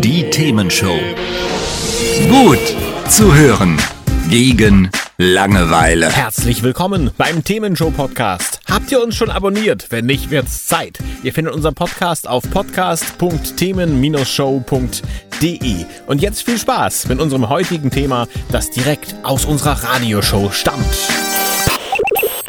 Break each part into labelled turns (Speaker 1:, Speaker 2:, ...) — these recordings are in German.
Speaker 1: Die Themenshow. Gut zu hören. Gegen Langeweile.
Speaker 2: Herzlich willkommen beim Themenshow Podcast. Habt ihr uns schon abonniert? Wenn nicht, wird's Zeit. Ihr findet unseren Podcast auf podcast.themen-show.de. Und jetzt viel Spaß mit unserem heutigen Thema, das direkt aus unserer Radioshow stammt.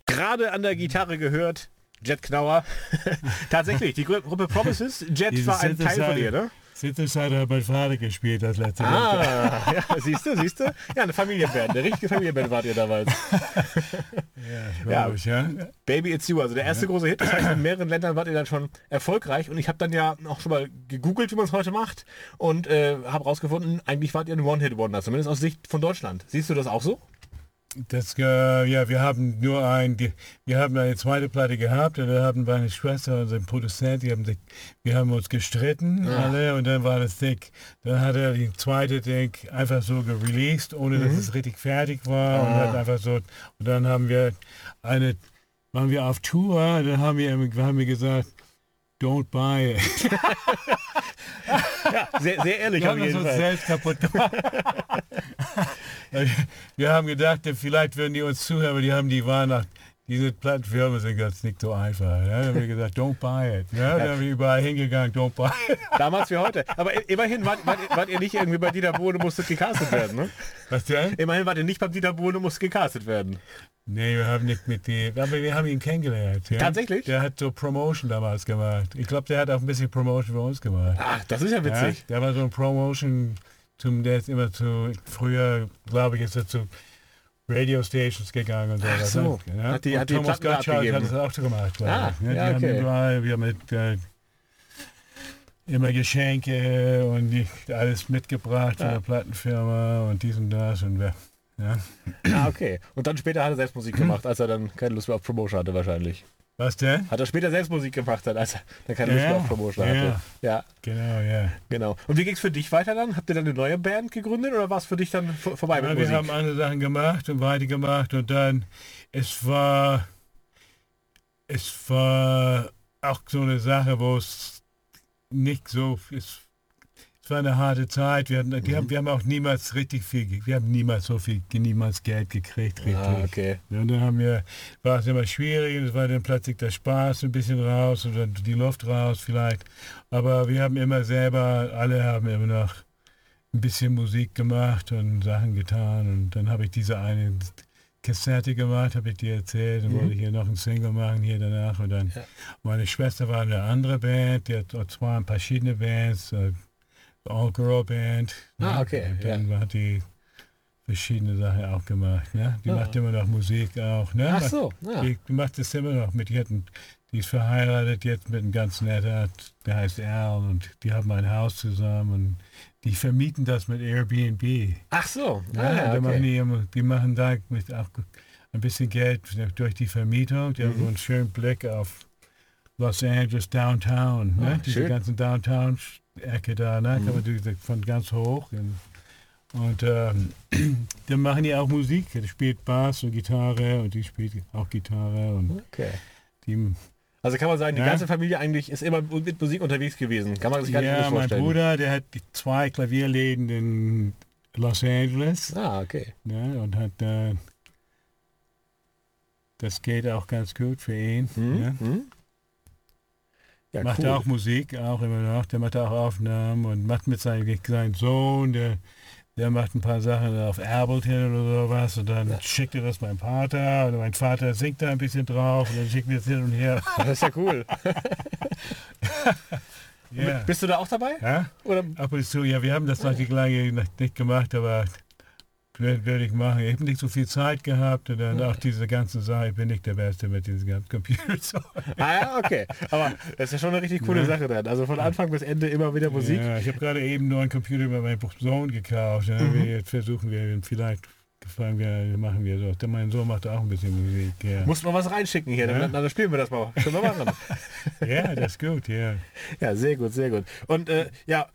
Speaker 2: Gerade an der Gitarre gehört Jet Knauer. Tatsächlich, die Gruppe Promises. Jet war ein Teil von ihr, ne?
Speaker 3: Synthesizer hat mein Vater gespielt das letzte Mal.
Speaker 2: Ah, ja, siehst du, siehst du? Ja, eine Familienband, eine richtige Familienband wart ihr damals.
Speaker 3: Ja,
Speaker 2: Ja.
Speaker 3: ich, ja.
Speaker 2: Baby It's You, also der erste große Hit. Das heißt, in mehreren Ländern wart ihr dann schon erfolgreich. Und ich habe dann ja auch schon mal gegoogelt, wie man es heute macht. Und äh, habe rausgefunden, eigentlich wart ihr ein One-Hit-Wonder, zumindest aus Sicht von Deutschland. Siehst du das auch so?
Speaker 3: Das, äh, ja, wir haben nur ein, die, wir haben eine zweite Platte gehabt und da haben meine Schwester und sein Produzent, die haben sich, wir haben uns gestritten alle und dann war das Ding, dann hat er die zweite Ding einfach so gereleased, ohne dass es richtig fertig war und hat einfach so, und dann haben wir eine, waren wir auf Tour, und dann haben wir, haben wir gesagt, don't buy it.
Speaker 2: Sehr, sehr ehrlich
Speaker 3: Wir haben
Speaker 2: jeden
Speaker 3: uns
Speaker 2: Fall.
Speaker 3: selbst kaputt gemacht. wir haben gedacht, vielleicht würden die uns zuhören, aber die haben die nach diese Plattenfirmen sind ganz nicht so einfach. Ja? Dann haben wir gesagt, don't buy it. Ja? Dann haben wir überall hingegangen, don't buy it.
Speaker 2: Damals wie heute. Aber immerhin wart, wart, ihr- wart ihr nicht irgendwie bei Dieter und musstet gecastet werden, ne?
Speaker 3: Was denn?
Speaker 2: Immerhin wart ihr nicht beim Dieter und musstet gecastet werden.
Speaker 3: Nee, wir haben nicht mit dem, aber wir haben ihn kennengelernt. Ja?
Speaker 2: Tatsächlich?
Speaker 3: Der hat so Promotion damals gemacht. Ich glaube, der hat auch ein bisschen Promotion für uns gemacht.
Speaker 2: Ach, das ist ja
Speaker 3: Ja?
Speaker 2: witzig.
Speaker 3: Der war so ein Promotion, zum, der ist immer zu, früher, glaube ich, ist er zu Radio Stations gegangen und so.
Speaker 2: Ach so.
Speaker 3: Ja?
Speaker 2: Hat die-
Speaker 3: und
Speaker 2: hat die
Speaker 3: Thomas Gottschalk hat es auch so gemacht.
Speaker 2: Ah,
Speaker 3: ich.
Speaker 2: ja,
Speaker 3: die
Speaker 2: okay.
Speaker 3: haben überall, wir haben mit äh, immer Geschenke und die, alles mitgebracht von der Plattenfirma und dies und das und wir. Ja.
Speaker 2: Ah, okay. Und dann später hat er selbst Musik gemacht, als er dann keine Lust mehr auf Promotion hatte wahrscheinlich.
Speaker 3: Was denn?
Speaker 2: Hat er später selbst Musik gemacht, dann, als er dann keine
Speaker 3: Ja,
Speaker 2: Lust mehr auf Promotion
Speaker 3: ja.
Speaker 2: hatte. Ja,
Speaker 3: Genau, ja.
Speaker 2: genau. Und wie ging es für dich weiter dann? Habt ihr dann eine neue Band gegründet oder war es für dich dann vor- vorbei
Speaker 3: Ja,
Speaker 2: mit
Speaker 3: wir
Speaker 2: Musik?
Speaker 3: haben andere Sachen gemacht und weitergemacht und dann, es war, es war auch so eine Sache, wo es nicht so, es, es war eine harte Zeit. Wir, hatten, die haben, wir haben auch niemals richtig viel, wir haben niemals so viel, niemals Geld gekriegt, richtig.
Speaker 2: Ah, okay.
Speaker 3: Ja, und dann haben wir, war es immer schwierig und es war dann plötzlich der Spaß ein bisschen raus und dann die Luft raus vielleicht. Aber wir haben immer selber, alle haben immer noch ein bisschen Musik gemacht und Sachen getan und dann habe ich diese eine Kassette gemacht, habe ich dir erzählt, dann wollte ich hier noch einen Single machen hier danach und dann meine Schwester war in einer anderen Band, die hat zwar verschiedene Bands, All-Girl-Band.
Speaker 2: Ah,
Speaker 3: ne?
Speaker 2: okay,
Speaker 3: Und dann hat die verschiedene Sachen auch gemacht. Ne? Die
Speaker 2: Ah.
Speaker 3: macht immer noch Musik auch. Ne?
Speaker 2: Ach so, ja.
Speaker 3: Die, die macht das immer noch mit. Die, die ist verheiratet jetzt mit einem ganz netter, der heißt Al und die haben ein Haus zusammen und die vermieten das mit Airbnb.
Speaker 2: Ach so.
Speaker 3: Ja,
Speaker 2: Ah,
Speaker 3: da machen
Speaker 2: okay.
Speaker 3: die, immer- die machen da mit auch ein bisschen Geld durch die Vermietung. Die haben
Speaker 2: Mhm.
Speaker 3: so einen schönen Blick auf Los Angeles Downtown. Ne?
Speaker 2: Ah,
Speaker 3: Diese
Speaker 2: schön. Mhm.
Speaker 3: ganzen Downtown-Ecke da, ne? kann man diese von ganz hoch. Und, und ähm, dann machen die auch Musik. Die spielt Bass und Gitarre und die spielt auch Gitarre. Und
Speaker 2: Okay.
Speaker 3: die,
Speaker 2: Also kann man sagen, die
Speaker 3: Ja.
Speaker 2: ganze Familie eigentlich ist immer mit Musik unterwegs gewesen. Kann man sich gar nicht
Speaker 3: ja,
Speaker 2: anders
Speaker 3: mein
Speaker 2: vorstellen.
Speaker 3: Bruder, der hat zwei Klavierläden in Los Angeles.
Speaker 2: Ah, okay.
Speaker 3: Ne, und hat äh, das geht auch ganz gut für ihn.
Speaker 2: Hm?
Speaker 3: Ne?
Speaker 2: Hm? Ja,
Speaker 3: macht
Speaker 2: cool.
Speaker 3: auch Musik, auch immer noch. Der macht auch Aufnahmen und macht mit seinem, seinem Sohn, der, der macht ein paar Sachen auf Ableton oder sowas und dann schickt er das meinem Vater und mein Vater singt da ein bisschen drauf und dann schickt er es hin und her.
Speaker 2: Das ist ja cool.
Speaker 3: Ja.
Speaker 2: Bist du da auch dabei?
Speaker 3: Ja?
Speaker 2: Oder?
Speaker 3: Ab und zu, ja, wir haben das noch die lange nicht gemacht, aber werde werd ich machen. Ich habe nicht so viel Zeit gehabt und dann auch diese ganze Sache, ich bin nicht der Beste mit diesen ganzen Computern.
Speaker 2: Ah ja, okay. Aber das ist ja schon eine richtig coole
Speaker 3: Ja.
Speaker 2: Sache dann. Also von Anfang bis Ende immer wieder Musik.
Speaker 3: Ja, ich habe gerade eben nur einen Computer bei meinem Sohn gekauft.
Speaker 2: Mhm.
Speaker 3: Jetzt versuchen wir, vielleicht gefallen wir, machen wir so. Denn mein Sohn macht auch ein bisschen Musik. Ja,
Speaker 2: Muss man was reinschicken hier,
Speaker 3: Ja.
Speaker 2: dann, dann spielen wir das mal. Können wir machen.
Speaker 3: ja das ist gut, ja.
Speaker 2: ja, sehr gut, sehr gut. Und äh, ja,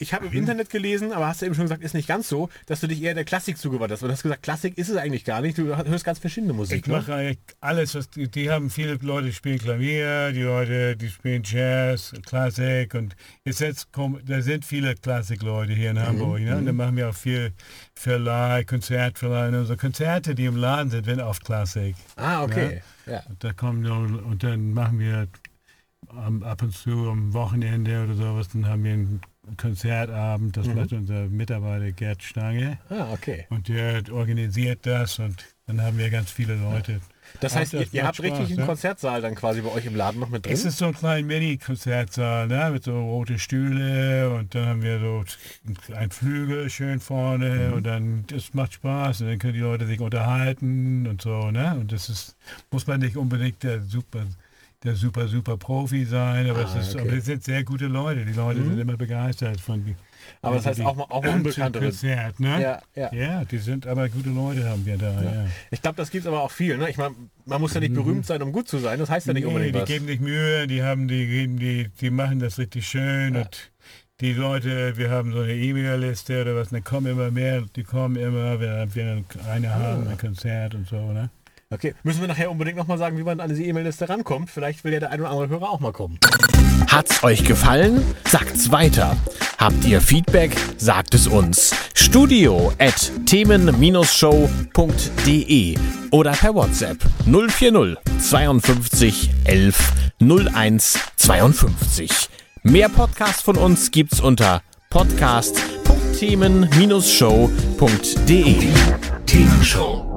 Speaker 2: ich habe im Internet gelesen, aber hast du eben schon gesagt, ist nicht ganz so, dass du dich eher der Klassik zugewandt hast. Und du hast gesagt, Klassik ist es eigentlich gar nicht. Du hörst ganz verschiedene Musik.
Speaker 3: Ich mache eigentlich alles, was die, die haben viele Leute spielen Klavier, die Leute, die spielen Jazz, Klassik und jetzt, jetzt kommen, da sind viele Klassikleute hier in Hamburg. Ne? Und dann machen wir auch viel Verleih, Konzertverleih. Und unsere Konzerte, die im Laden sind, werden oft Klassik.
Speaker 2: Ah, okay. Ja.
Speaker 3: Und da kommen dann- und dann machen wir ab und zu am Wochenende oder sowas, dann haben wir einen Konzertabend, das macht unser Mitarbeiter Gerd Stange.
Speaker 2: Ah, okay.
Speaker 3: Und der organisiert das und dann haben wir ganz viele Leute.
Speaker 2: Das
Speaker 3: Ach,
Speaker 2: heißt, ihr,
Speaker 3: das
Speaker 2: ihr habt richtig
Speaker 3: Spaß,
Speaker 2: einen
Speaker 3: ne?
Speaker 2: Konzertsaal dann quasi bei euch im Laden noch mit drin?
Speaker 3: Es ist so ein kleiner Mini-Konzertsaal, ne? mit so rote Stühle und dann haben wir so ein Flügel schön vorne und dann, das macht Spaß und dann können die Leute sich unterhalten und so, ne? Und das ist, muss man nicht unbedingt der super, der super, super Profi sein, aber,
Speaker 2: Ah,
Speaker 3: es ist,
Speaker 2: okay.
Speaker 3: aber es sind sehr gute Leute, die Leute sind immer begeistert von die-
Speaker 2: Aber das heißt auch mal, auch Unbekanntere.
Speaker 3: Konzert, ne?
Speaker 2: Ja, ja.
Speaker 3: Ja, die sind aber gute Leute haben wir da, ja.
Speaker 2: Ich glaube, das gibt es aber auch viel. Ne? Ich meine, man muss ja nicht berühmt sein, um gut zu sein. Das heißt ja nicht
Speaker 3: Mhm. Nee,
Speaker 2: unbedingt
Speaker 3: die
Speaker 2: was.
Speaker 3: geben sich Mühe, die haben, die geben, die, die machen das richtig schön und die Leute, wir haben so eine E-Mail-Liste oder was, dann kommen immer mehr, die kommen immer, wenn wir eine haben, ein Konzert und so, ne?
Speaker 2: Okay, müssen wir nachher unbedingt nochmal sagen, wie man an diese E-Mail-Liste rankommt. Vielleicht will ja der ein oder andere Hörer auch mal kommen.
Speaker 4: Hat's euch gefallen? Sagt's weiter. Habt ihr Feedback? Sagt es uns. Studio at themen-show.de oder per WhatsApp 040 52 11 01 52. Mehr Podcasts von uns gibt's unter podcast.themen-show.de.
Speaker 1: Themenshow.